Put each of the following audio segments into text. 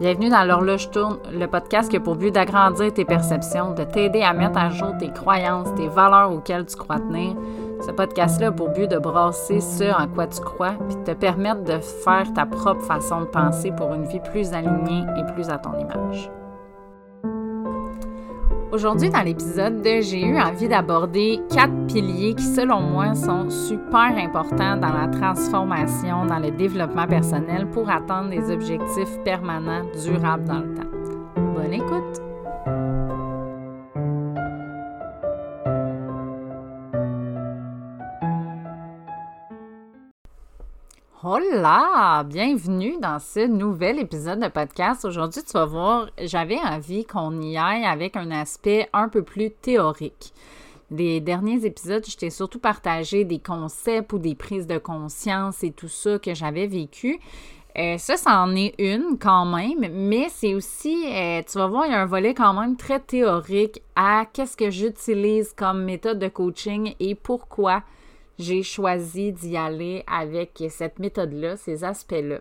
Bienvenue dans l'horloge tourne, le podcast qui a pour but d'agrandir tes perceptions, de t'aider à mettre à jour tes croyances, tes valeurs auxquelles tu crois tenir. Ce podcast-là a pour but de brasser ce en quoi tu crois, puis de te permettre de faire ta propre façon de penser pour une vie plus alignée et plus à ton image. Aujourd'hui, dans l'épisode, j'ai eu envie d'aborder quatre piliers qui, selon moi, sont super importants dans la transformation, dans le développement personnel pour atteindre des objectifs permanents, durables dans le temps. Bonne écoute! Hola! Bienvenue dans ce nouvel épisode de podcast. Aujourd'hui, tu vas voir, j'avais envie qu'on y aille avec un aspect un peu plus théorique. Les derniers épisodes, je t'ai surtout partagé des concepts ou des prises de conscience et tout ça que j'avais vécu. Euh, ça, ça en est une quand même, mais c'est aussi, euh, tu vas voir, il y a un volet quand même très théorique à qu'est-ce que j'utilise comme méthode de coaching et pourquoi j'ai choisi d'y aller avec cette méthode-là, ces aspects-là.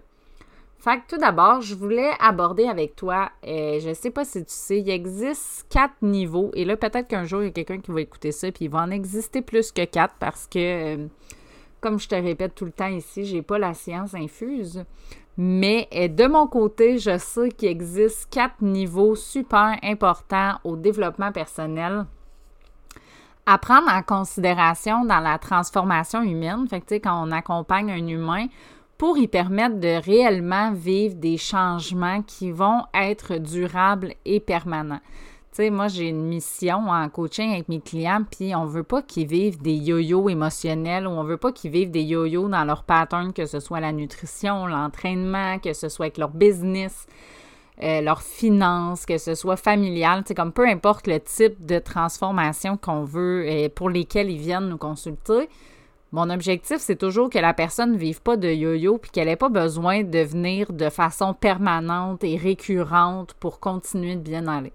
Fait que tout d'abord, je voulais aborder avec toi, euh, je sais pas si tu sais, il existe quatre niveaux. Et là, peut-être qu'un jour, il y a quelqu'un qui va écouter ça, puis il va en exister plus que quatre parce que, euh, comme je te répète tout le temps ici, j'ai pas la science infuse. Mais euh, de mon côté, je sais qu'il existe quatre niveaux super importants au développement personnel à prendre en considération dans la transformation humaine, fait que, quand on accompagne un humain, pour y permettre de réellement vivre des changements qui vont être durables et permanents. Tu sais, moi, j'ai une mission en coaching avec mes clients, puis on veut pas qu'ils vivent des yo-yo émotionnels ou on veut pas qu'ils vivent des yo-yo dans leur pattern, que ce soit la nutrition, l'entraînement, que ce soit avec leur business. Euh, leurs finances, que ce soit familial, c'est comme peu importe le type de transformation qu'on veut et pour lesquelles ils viennent nous consulter. Mon objectif, c'est toujours que la personne ne vive pas de yo-yo puis qu'elle n'ait pas besoin de venir de façon permanente et récurrente pour continuer de bien aller.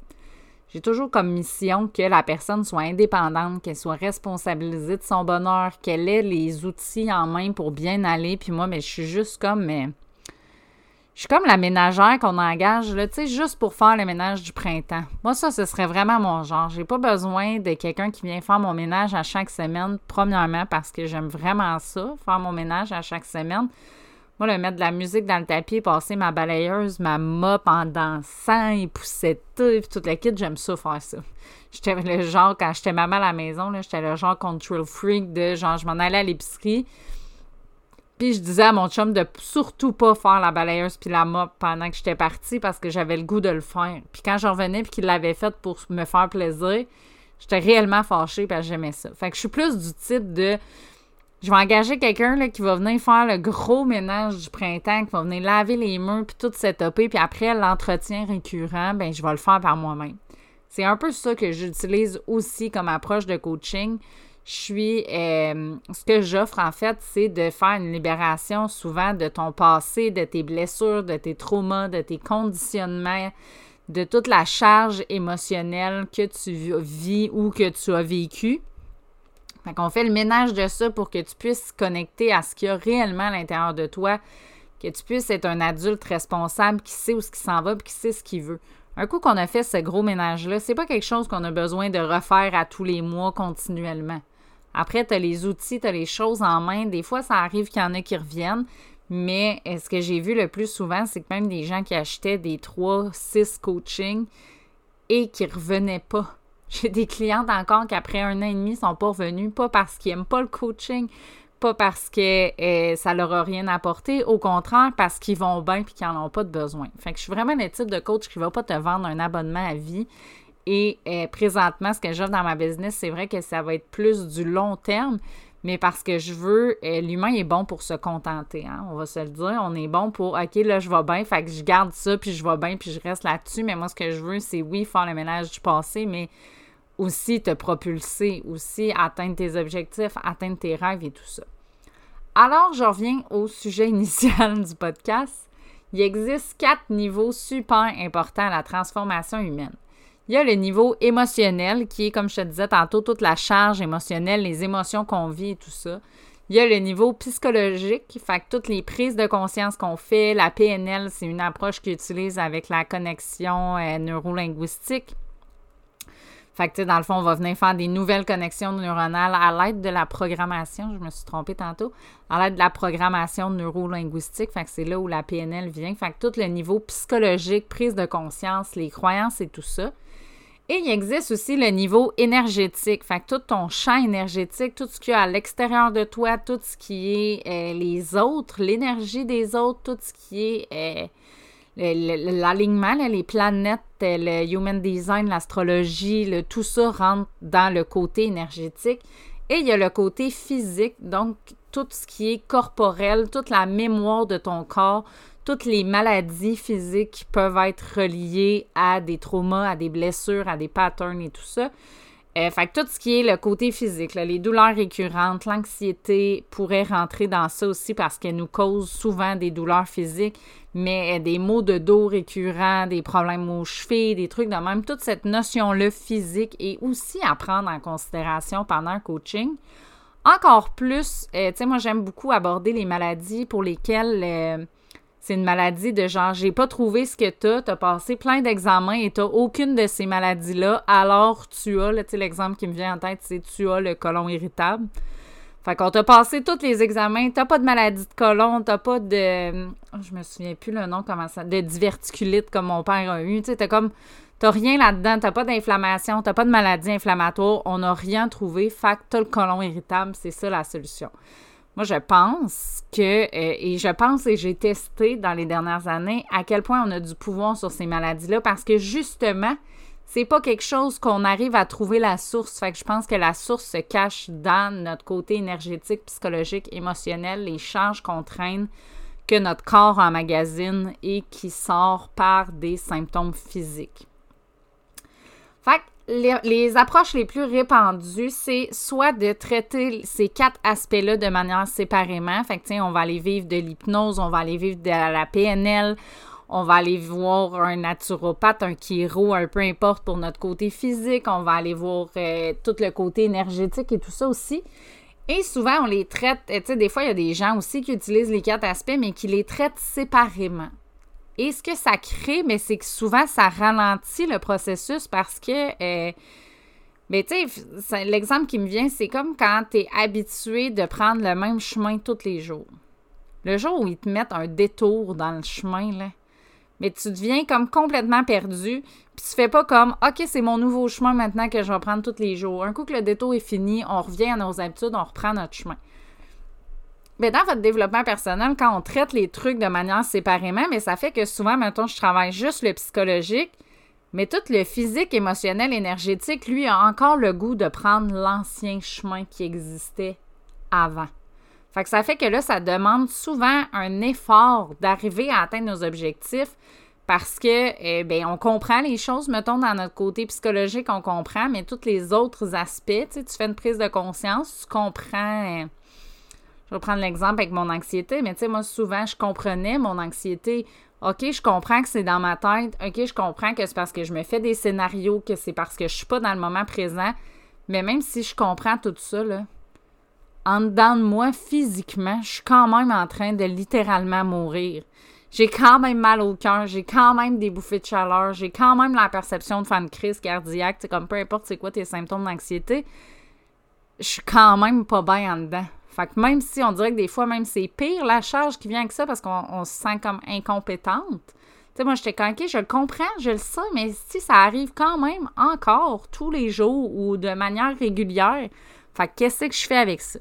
J'ai toujours comme mission que la personne soit indépendante, qu'elle soit responsabilisée de son bonheur, qu'elle ait les outils en main pour bien aller. Puis moi, mais je suis juste comme, je suis comme la ménagère qu'on engage, là, tu sais, juste pour faire le ménage du printemps. Moi, ça, ce serait vraiment mon genre. J'ai pas besoin de quelqu'un qui vient faire mon ménage à chaque semaine, premièrement, parce que j'aime vraiment ça, faire mon ménage à chaque semaine. Moi, le mettre de la musique dans le tapis, passer ma balayeuse, ma mop en dansant et pousser tout, puis toute la kit, j'aime ça faire ça. J'étais le genre, quand j'étais maman à la maison, j'étais le genre control freak de genre, je m'en allais à l'épicerie, puis je disais à mon chum de surtout pas faire la balayeuse puis la mop pendant que j'étais partie parce que j'avais le goût de le faire. Puis quand je revenais puis qu'il l'avait fait pour me faire plaisir, j'étais réellement fâchée parce que j'aimais ça. Fait que je suis plus du type de je vais engager quelqu'un qui va venir faire le gros ménage du printemps, qui va venir laver les murs puis tout setuper, puis après l'entretien récurrent, ben je vais le faire par moi-même. C'est un peu ça que j'utilise aussi comme approche de coaching je suis. Euh, ce que j'offre, en fait, c'est de faire une libération souvent de ton passé, de tes blessures, de tes traumas, de tes conditionnements, de toute la charge émotionnelle que tu vis ou que tu as vécu. Fait qu'on fait le ménage de ça pour que tu puisses connecter à ce qu'il y a réellement à l'intérieur de toi, que tu puisses être un adulte responsable qui sait où ce qui s'en va et qui sait ce qu'il veut. Un coup qu'on a fait ce gros ménage-là, c'est pas quelque chose qu'on a besoin de refaire à tous les mois continuellement. Après, tu as les outils, tu as les choses en main. Des fois, ça arrive qu'il y en a qui reviennent. Mais euh, ce que j'ai vu le plus souvent, c'est que même des gens qui achetaient des 3, 6 coachings et qui revenaient pas. J'ai des clientes encore qui, après un an et demi, sont pas revenus, pas parce qu'ils n'aiment pas le coaching, pas parce que euh, ça leur a rien apporté, au contraire, parce qu'ils vont bien et qu'ils n'en ont pas de besoin. Fait que je suis vraiment le type de coach qui va pas te vendre un abonnement à vie et euh, présentement, ce que j'offre dans ma business, c'est vrai que ça va être plus du long terme, mais parce que je veux, euh, l'humain est bon pour se contenter, hein, on va se le dire. On est bon pour, OK, là, je vais bien, fait que je garde ça, puis je vais bien, puis je reste là-dessus. Mais moi, ce que je veux, c'est oui, faire le ménage du passé, mais aussi te propulser, aussi atteindre tes objectifs, atteindre tes rêves et tout ça. Alors, je reviens au sujet initial du podcast. Il existe quatre niveaux super importants à la transformation humaine. Il y a le niveau émotionnel qui est, comme je te disais tantôt, toute la charge émotionnelle, les émotions qu'on vit et tout ça. Il y a le niveau psychologique, fait que toutes les prises de conscience qu'on fait, la PNL, c'est une approche qu'ils utilisent avec la connexion euh, neurolinguistique. Fait que, dans le fond, on va venir faire des nouvelles connexions neuronales à l'aide de la programmation. Je me suis trompée tantôt. À l'aide de la programmation neurolinguistique. Fait que c'est là où la PNL vient. Fait que tout le niveau psychologique, prise de conscience, les croyances et tout ça. Et il existe aussi le niveau énergétique. Fait que tout ton champ énergétique, tout ce qu'il y a à l'extérieur de toi, tout ce qui est euh, les autres, l'énergie des autres, tout ce qui est euh, l'alignement, les planètes, le human design, l'astrologie, tout ça rentre dans le côté énergétique. Et il y a le côté physique, donc tout ce qui est corporel, toute la mémoire de ton corps, toutes les maladies physiques peuvent être reliées à des traumas, à des blessures, à des patterns et tout ça. Euh, fait que tout ce qui est le côté physique, les douleurs récurrentes, l'anxiété pourrait rentrer dans ça aussi parce qu'elle nous cause souvent des douleurs physiques, mais des maux de dos récurrents, des problèmes aux chevilles, des trucs de même, toute cette notion-là physique est aussi à prendre en considération pendant un coaching. Encore plus, euh, tu sais, moi j'aime beaucoup aborder les maladies pour lesquelles euh, c'est une maladie de genre, j'ai pas trouvé ce que t'as, t'as passé plein d'examens et t'as aucune de ces maladies-là, alors tu as, tu sais, l'exemple qui me vient en tête, c'est tu as le colon irritable. Fait qu'on t'a passé tous les examens, t'as pas de maladie de colon, t'as pas de. Oh, je me souviens plus le nom, comment ça. De diverticulite comme mon père a eu. Tu t'as comme. T'as rien là-dedans, t'as pas d'inflammation, t'as pas de maladie inflammatoire, on n'a rien trouvé. Fait que t'as le colon irritable, c'est ça la solution. Moi, je pense que, euh, et je pense et j'ai testé dans les dernières années à quel point on a du pouvoir sur ces maladies-là parce que justement, c'est pas quelque chose qu'on arrive à trouver la source. Fait que je pense que la source se cache dans notre côté énergétique, psychologique, émotionnel, les charges qu'on traîne, que notre corps emmagasine et qui sort par des symptômes physiques. Fait les, approches les plus répandues, c'est soit de traiter ces quatre aspects-là de manière séparément. Fait que, on va aller vivre de l'hypnose, on va aller vivre de la PNL, on va aller voir un naturopathe, un chiro, un peu importe pour notre côté physique, on va aller voir euh, tout le côté énergétique et tout ça aussi. Et souvent, on les traite, tu sais, des fois, il y a des gens aussi qui utilisent les quatre aspects, mais qui les traitent séparément. Et ce que ça crée, mais c'est que souvent, ça ralentit le processus parce que... Euh, mais tu sais, l'exemple qui me vient, c'est comme quand tu es habitué de prendre le même chemin tous les jours. Le jour où ils te mettent un détour dans le chemin, là, mais tu deviens comme complètement perdu. Puis tu fais pas comme OK, c'est mon nouveau chemin maintenant que je vais prendre tous les jours. Un coup que le détour est fini, on revient à nos habitudes, on reprend notre chemin. Mais dans votre développement personnel, quand on traite les trucs de manière séparément, mais ça fait que souvent, maintenant, je travaille juste le psychologique, mais tout le physique, émotionnel, énergétique, lui, a encore le goût de prendre l'ancien chemin qui existait avant. Fait que ça fait que là, ça demande souvent un effort d'arriver à atteindre nos objectifs parce que, eh bien, on comprend les choses, mettons, dans notre côté psychologique, on comprend, mais tous les autres aspects, tu fais une prise de conscience, tu comprends. Je vais prendre l'exemple avec mon anxiété, mais tu sais, moi, souvent, je comprenais mon anxiété. OK, je comprends que c'est dans ma tête. OK, je comprends que c'est parce que je me fais des scénarios, que c'est parce que je suis pas dans le moment présent. Mais même si je comprends tout ça, là, en dedans de moi, physiquement, je suis quand même en train de littéralement mourir. J'ai quand même mal au cœur, j'ai quand même des bouffées de chaleur, j'ai quand même la perception de faire une crise cardiaque, comme peu importe c'est quoi tes symptômes d'anxiété, je suis quand même pas bien en dedans. Fait que même si on dirait que des fois, même c'est pire la charge qui vient avec ça parce qu'on se sent comme incompétente. Tu sais, moi, j'étais conquée, je le comprends, je le sais, mais si ça arrive quand même encore tous les jours ou de manière régulière, fait qu'est-ce que je fais avec ça?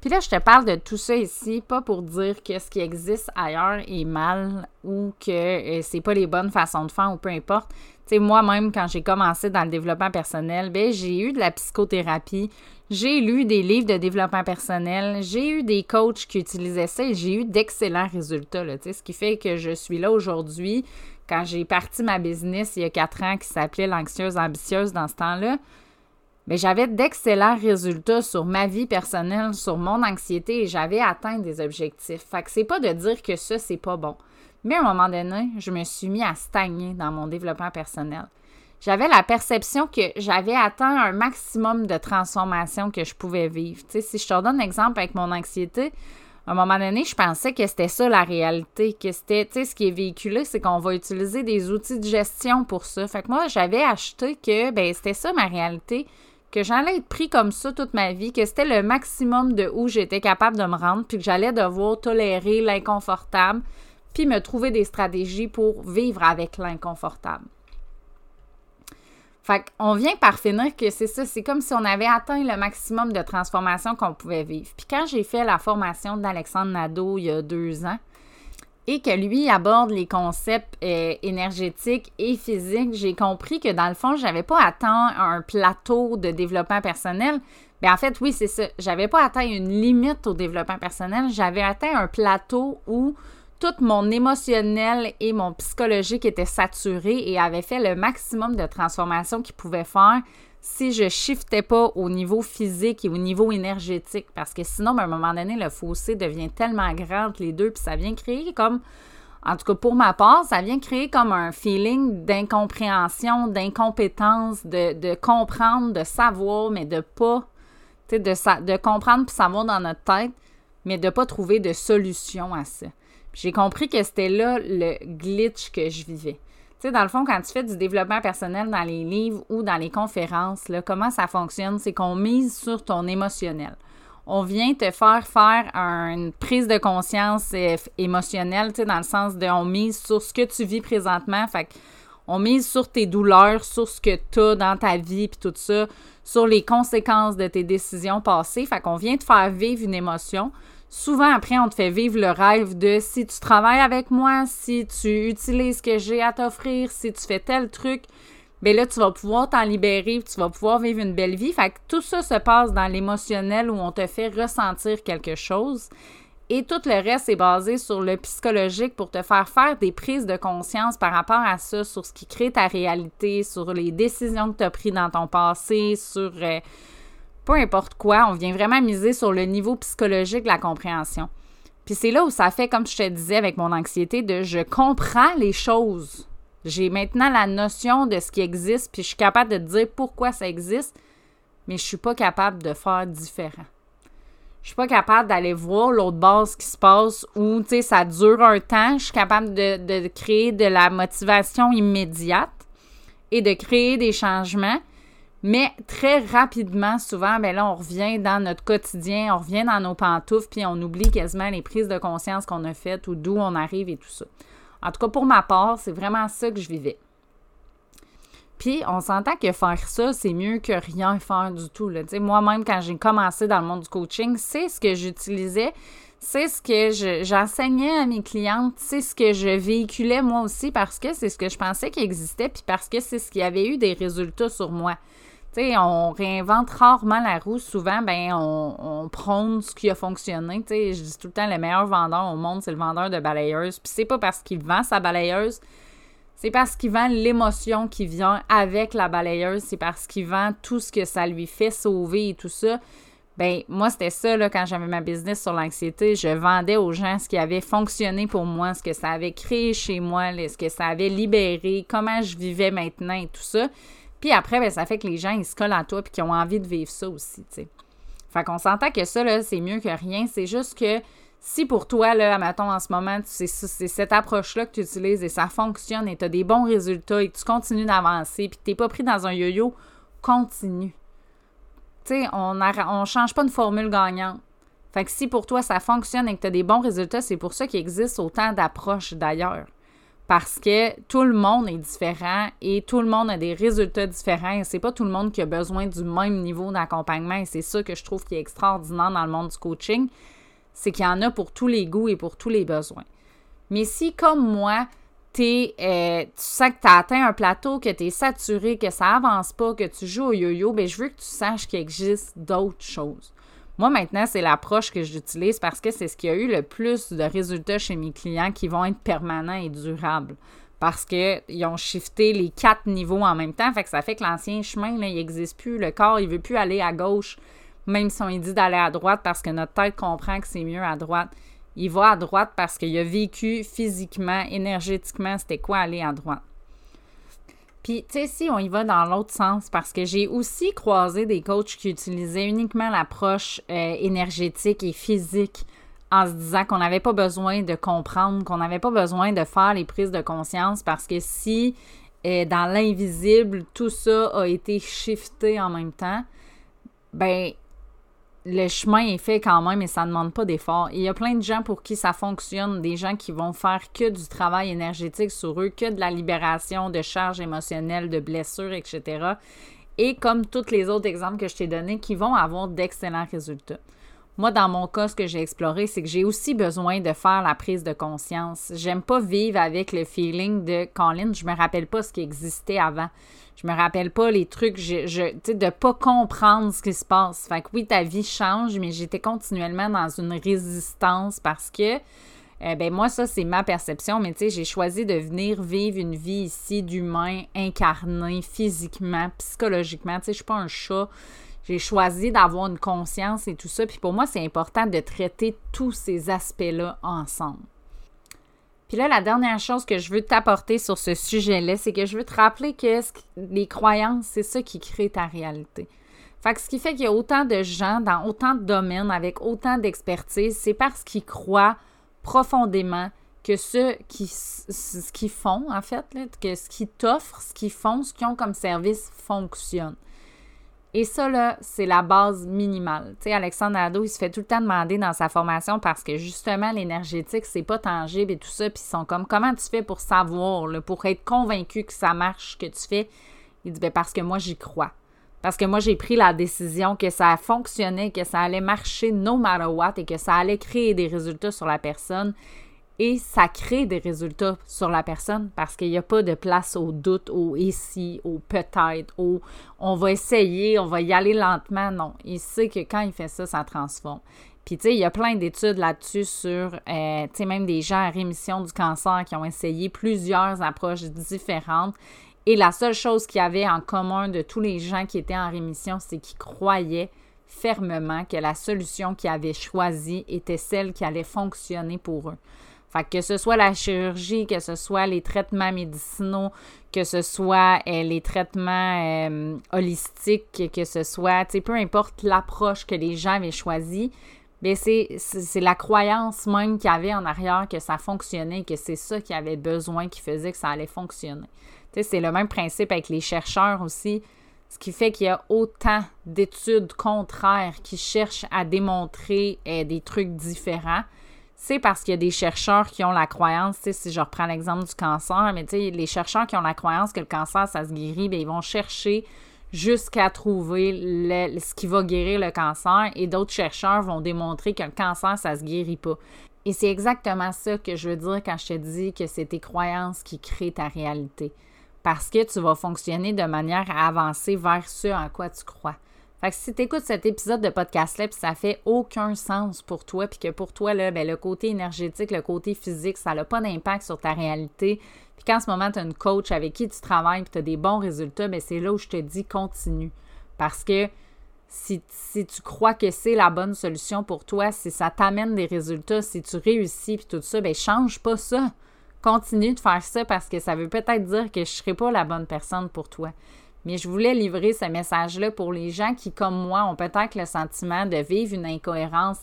Puis là, je te parle de tout ça ici, pas pour dire que ce qui existe ailleurs est mal ou que euh, c'est pas les bonnes façons de faire ou peu importe. Tu moi-même, quand j'ai commencé dans le développement personnel, ben j'ai eu de la psychothérapie, j'ai lu des livres de développement personnel, j'ai eu des coachs qui utilisaient ça et j'ai eu d'excellents résultats. Là, ce qui fait que je suis là aujourd'hui. Quand j'ai parti ma business il y a quatre ans qui s'appelait l'anxieuse ambitieuse dans ce temps-là, mais j'avais d'excellents résultats sur ma vie personnelle, sur mon anxiété et j'avais atteint des objectifs. Fait que c'est pas de dire que ça, c'est pas bon. Mais à un moment donné, je me suis mis à stagner dans mon développement personnel. j'avais la perception que j'avais atteint un maximum de transformation que je pouvais vivre. Si je te donne un exemple avec mon anxiété, à un moment donné, je pensais que c'était ça la réalité, que c'était, ce qui est véhiculé, c'est qu'on va utiliser des outils de gestion pour ça. Fait que moi, j'avais acheté que, ben, c'était ça ma réalité, que j'allais être pris comme ça toute ma vie, que c'était le maximum de où j'étais capable de me rendre, puis que j'allais devoir tolérer l'inconfortable, puis me trouver des stratégies pour vivre avec l'inconfortable. Fait qu'on vient par finir que c'est ça, c'est comme si on avait atteint le maximum de transformation qu'on pouvait vivre. Puis quand j'ai fait la formation d'Alexandre Nadeau il y a deux ans, et que lui aborde les concepts euh, énergétiques et physiques, j'ai compris que dans le fond, j'avais pas atteint un plateau de développement personnel. Mais ben, en fait, oui, c'est ça. J'avais pas atteint une limite au développement personnel. J'avais atteint un plateau où tout mon émotionnel et mon psychologique étaient saturés et avait fait le maximum de transformation qu'il pouvait faire si je shiftais pas au niveau physique et au niveau énergétique. Parce que sinon, ben, à un moment donné, le fossé devient tellement grand entre les deux, puis ça vient créer comme, en tout cas pour ma part, ça vient créer comme un feeling d'incompréhension, d'incompétence, de, de, comprendre, de savoir, mais de pas, tu sais, de, de comprendre puis savoir dans notre tête, mais de pas trouver de solution à ça. J'ai compris que c'était là le glitch que je vivais. Tu sais, dans le fond, quand tu fais du développement personnel dans les livres ou dans les conférences, là, comment ça fonctionne? C'est qu'on mise sur ton émotionnel. On vient te faire faire une prise de conscience euh, émotionnelle, tu sais, dans le sens de on mise sur ce que tu vis présentement. Fait on mise sur tes douleurs, sur ce que tu as dans ta vie, puis tout ça, sur les conséquences de tes décisions passées. Fait qu'on vient te faire vivre une émotion souvent après, on te fait vivre le rêve de si tu travailles avec moi, si tu utilises ce que j'ai à t'offrir, si tu fais tel truc, bien là, tu vas pouvoir t'en libérer, tu vas pouvoir vivre une belle vie. Fait que tout ça se passe dans l'émotionnel où on te fait ressentir quelque chose. Et tout le reste est basé sur le psychologique pour te faire faire des prises de conscience par rapport à ça, sur ce qui crée ta réalité, sur les décisions que tu as prises dans ton passé, sur euh, peu importe quoi, on vient vraiment miser sur le niveau psychologique de la compréhension. Puis c'est là où ça fait, comme je te disais avec mon anxiété, de je comprends les choses. J'ai maintenant la notion de ce qui existe, puis je suis capable de dire pourquoi ça existe, mais je suis pas capable de faire différent. Je suis pas capable d'aller voir l'autre base qui se passe où, tu sais, ça dure un temps. Je suis capable de créer de la motivation immédiate et de créer des changements mais très rapidement, souvent, ben là, on revient dans notre quotidien, on revient dans nos pantoufles, puis on oublie quasiment les prises de conscience qu'on a faites ou d'où on arrive et tout ça. En tout cas, pour ma part, c'est vraiment ça que je vivais. Puis, on s'entend que faire ça, c'est mieux que rien faire du tout. Moi-même, quand j'ai commencé dans le monde du coaching, c'est ce que j'utilisais, c'est ce que j'enseignais à mes clientes, c'est ce que je véhiculais moi aussi parce que c'est ce que je pensais qui existait, puis parce que c'est ce qui avait eu des résultats sur moi. On réinvente rarement la roue. Souvent, ben, on, prône ce qui a fonctionné. Je dis tout le temps, le meilleur vendeur au monde, c'est le vendeur de balayeuse. Puis c'est pas parce qu'il vend sa balayeuse, c'est parce qu'il vend l'émotion qui vient avec la balayeuse. C'est parce qu'il vend tout ce que ça lui fait sauver et tout ça. Ben, moi, c'était ça, là, quand j'avais ma business sur l'anxiété. Je vendais aux gens ce qui avait fonctionné pour moi, ce que ça avait créé chez moi, ce que ça avait libéré, comment je vivais maintenant et tout ça. Puis après, ben, ça fait que les gens, ils se collent à toi puis qu'ils ont envie de vivre ça aussi, tu sais. Fait qu'on s'entend que ça, c'est mieux que rien. C'est juste que si pour toi, là, mettons, en ce moment, c'est cette approche-là que tu utilises et ça fonctionne et tu as des bons résultats et que tu continues d'avancer puis que tu pas pris dans un yo-yo, continue. Tu sais, on ne change pas une formule gagnante. Fait que si pour toi ça fonctionne et que tu as des bons résultats, c'est pour ça qu'il existe autant d'approches d'ailleurs parce que tout le monde est différent et tout le monde a des résultats différents et c'est pas tout le monde qui a besoin du même niveau d'accompagnement et c'est ça que je trouve qui est extraordinaire dans le monde du coaching, c'est qu'il y en a pour tous les goûts et pour tous les besoins. Mais si comme moi, euh, tu sens que tu as atteint un plateau, que tu es saturé, que ça avance pas, que tu joues au yo-yo, ben je veux que tu saches qu'il existe d'autres choses. Moi, maintenant, c'est l'approche que j'utilise parce que c'est ce qui a eu le plus de résultats chez mes clients qui vont être permanents et durables. Parce qu'ils ont shifté les quatre niveaux en même temps. Fait que ça fait que l'ancien chemin, il n'existe plus. Le corps, il ne veut plus aller à gauche, même si on dit d'aller à droite parce que notre tête comprend que c'est mieux à droite. Il va à droite parce qu'il a vécu physiquement, énergétiquement, c'était quoi aller à droite. Puis, tu sais, si on y va dans l'autre sens, parce que j'ai aussi croisé des coachs qui utilisaient uniquement l'approche euh, énergétique et physique en se disant qu'on n'avait pas besoin de comprendre, qu'on n'avait pas besoin de faire les prises de conscience parce que si euh, dans l'invisible, tout ça a été shifté en même temps, ben le chemin est fait quand même et ça ne demande pas d'effort. Il y a plein de gens pour qui ça fonctionne, des gens qui vont faire que du travail énergétique sur eux, que de la libération de charges émotionnelles, de blessures, etc. Et comme tous les autres exemples que je t'ai donnés, qui vont avoir d'excellents résultats. Moi, dans mon cas, ce que j'ai exploré, c'est que j'ai aussi besoin de faire la prise de conscience. J'aime pas vivre avec le feeling de Colin, je me rappelle pas ce qui existait avant. Je me rappelle pas les trucs, je, je tu de pas comprendre ce qui se passe. Fait que oui, ta vie change, mais j'étais continuellement dans une résistance parce que, euh, ben moi, ça, c'est ma perception, mais tu sais, j'ai choisi de venir vivre une vie ici d'humain incarné physiquement, psychologiquement. Tu sais, je suis pas un chat j'ai choisi d'avoir une conscience et tout ça. Puis pour moi, c'est important de traiter tous ces aspects-là ensemble. Puis là, la dernière chose que je veux t'apporter sur ce sujet-là, c'est que je veux te rappeler que les croyances, c'est ça qui crée ta réalité. Fait que ce qui fait qu'il y a autant de gens dans autant de domaines avec autant d'expertise, c'est parce qu'ils croient profondément que ce qui ce qu'ils font, en fait, que ce qu'ils t'offrent, ce qu'ils font, ce qu'ils ont comme service fonctionne. Et ça, là, c'est la base minimale. Tu sais, Alexandre Nadeau, il se fait tout le temps demander dans sa formation parce que justement, l'énergétique, c'est pas tangible et tout ça. Puis ils sont comme, comment tu fais pour savoir, pour être convaincu que ça marche, que tu fais? Il dit, ben parce que moi, j'y crois. Parce que moi, j'ai pris la décision que ça fonctionnait, que ça allait marcher no matter what et que ça allait créer des résultats sur la personne et ça crée des résultats sur la personne parce qu'il n'y a pas de place au doute, au ici, au peut-être, au on va essayer, on va y aller lentement. Non, il sait que quand il fait ça, ça transforme. Puis, tu sais, il y a plein d'études là-dessus sur, euh, tu sais, même des gens à rémission du cancer qui ont essayé plusieurs approches différentes. Et la seule chose qu'il y avait en commun de tous les gens qui étaient en rémission, c'est qu'ils croyaient fermement que la solution qu'ils avaient choisie était celle qui allait fonctionner pour eux. Fait que ce soit la chirurgie, que ce soit les traitements médicinaux, que ce soit euh, les traitements euh, holistiques, que ce soit, tu peu importe l'approche que les gens avaient choisie, bien c'est, la croyance même qu'il y avait en arrière que ça fonctionnait, que c'est ça qu'il avait besoin, qui faisait que ça allait fonctionner. C'est le même principe avec les chercheurs aussi, ce qui fait qu'il y a autant d'études contraires qui cherchent à démontrer euh, des trucs différents c'est parce qu'il y a des chercheurs qui ont la croyance, si je reprends l'exemple du cancer, mais les chercheurs qui ont la croyance que le cancer, ça se guérit, bien, ils vont chercher jusqu'à trouver ce qui va guérir le cancer et d'autres chercheurs vont démontrer que le cancer, ça se guérit pas. Et c'est exactement ça que je veux dire quand je te dis que c'est tes croyances qui créent ta réalité. Parce que tu vas fonctionner de manière à avancer vers ce en quoi tu crois. Fait que si tu écoutes cet épisode de podcast-là, puis ça fait aucun sens pour toi, puis que pour toi, là, ben, le côté énergétique, le côté physique, ça n'a pas d'impact sur ta réalité, puis qu'en ce moment, tu une coach avec qui tu travailles, puis tu as des bons résultats, ben, c'est là où je te dis continue. Parce que si, si tu crois que c'est la bonne solution pour toi, si ça t'amène des résultats, si tu réussis, puis tout ça, ben change pas ça. Continue de faire ça parce que ça veut peut-être dire que je ne serai pas la bonne personne pour toi. Mais je voulais livrer ce message-là pour les gens qui, comme moi, ont peut-être le sentiment de vivre une incohérence,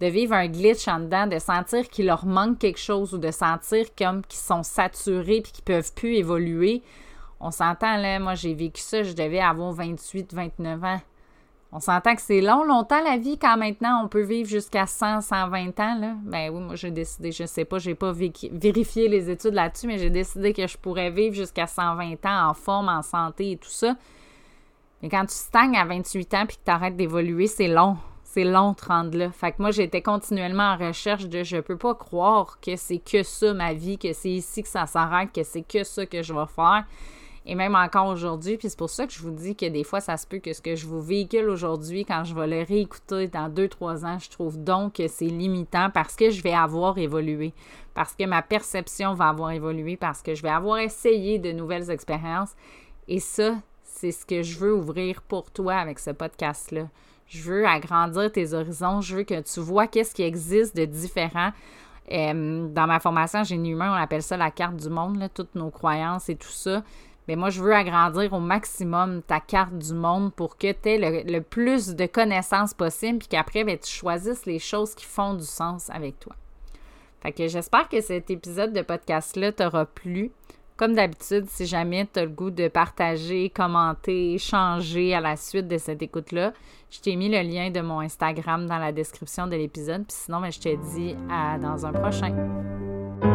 de vivre un glitch en dedans, de sentir qu'il leur manque quelque chose ou de sentir comme qu'ils sont saturés puis qu'ils peuvent plus évoluer. On s'entend là, moi j'ai vécu ça, je devais avoir 28, 29 ans. On s'entend que c'est long, longtemps la vie, quand maintenant on peut vivre jusqu'à 100, 120 ans. Là. Ben oui, moi j'ai décidé, je sais pas, j'ai pas vérifié les études là-dessus, mais j'ai décidé que je pourrais vivre jusqu'à 120 ans en forme, en santé et tout ça. Mais quand tu stagnes à 28 ans puis que tu arrêtes d'évoluer, c'est long. C'est long de rendre là. Fait que moi, j'étais continuellement en recherche de je peux pas croire que c'est que ça ma vie, que c'est ici que ça s'arrête, que c'est que ça que je vais faire et même encore aujourd'hui. Puis c'est pour ça que je vous dis que des fois, ça se peut que ce que je vous véhicule aujourd'hui, quand je vais le réécouter dans deux, trois ans, je trouve donc que c'est limitant parce que je vais avoir évolué, parce que ma perception va avoir évolué, parce que je vais avoir essayé de nouvelles expériences. Et ça, c'est ce que je veux ouvrir pour toi avec ce podcast-là. Je veux agrandir tes horizons, je veux que tu vois qu'est-ce qui existe de différent. Euh, dans ma formation génie humain, on appelle ça la carte du monde, toutes nos croyances et tout ça. Mais moi, je veux agrandir au maximum ta carte du monde pour que tu aies le, plus de connaissances possible, puis qu'après, ben, tu choisisses les choses qui font du sens avec toi. Fait que j'espère que cet épisode de podcast-là t'aura plu. Comme d'habitude, si jamais tu as le goût de partager, commenter, échanger à la suite de cette écoute-là, je t'ai mis le lien de mon Instagram dans la description de l'épisode. Puis sinon, ben, je te dis à dans un prochain.